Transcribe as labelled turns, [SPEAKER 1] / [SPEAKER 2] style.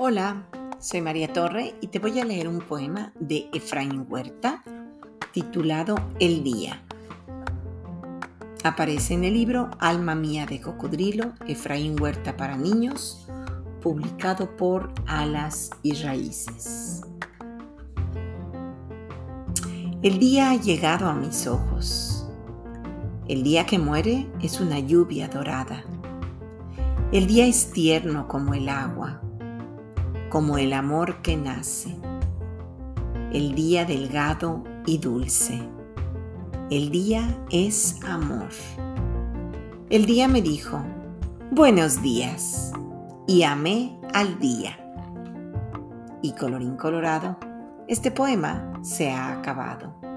[SPEAKER 1] Hola, soy María Torre y te voy a leer un poema de Efraín Huerta titulado El Día. Aparece en el libro Alma Mía de Cocodrilo, Efraín Huerta para Niños, publicado por Alas y Raíces. El día ha llegado a mis ojos. El día que muere es una lluvia dorada. El día es tierno como el agua como el amor que nace, el día delgado y dulce. El día es amor. El día me dijo, buenos días, y amé al día. Y colorín colorado, este poema se ha acabado.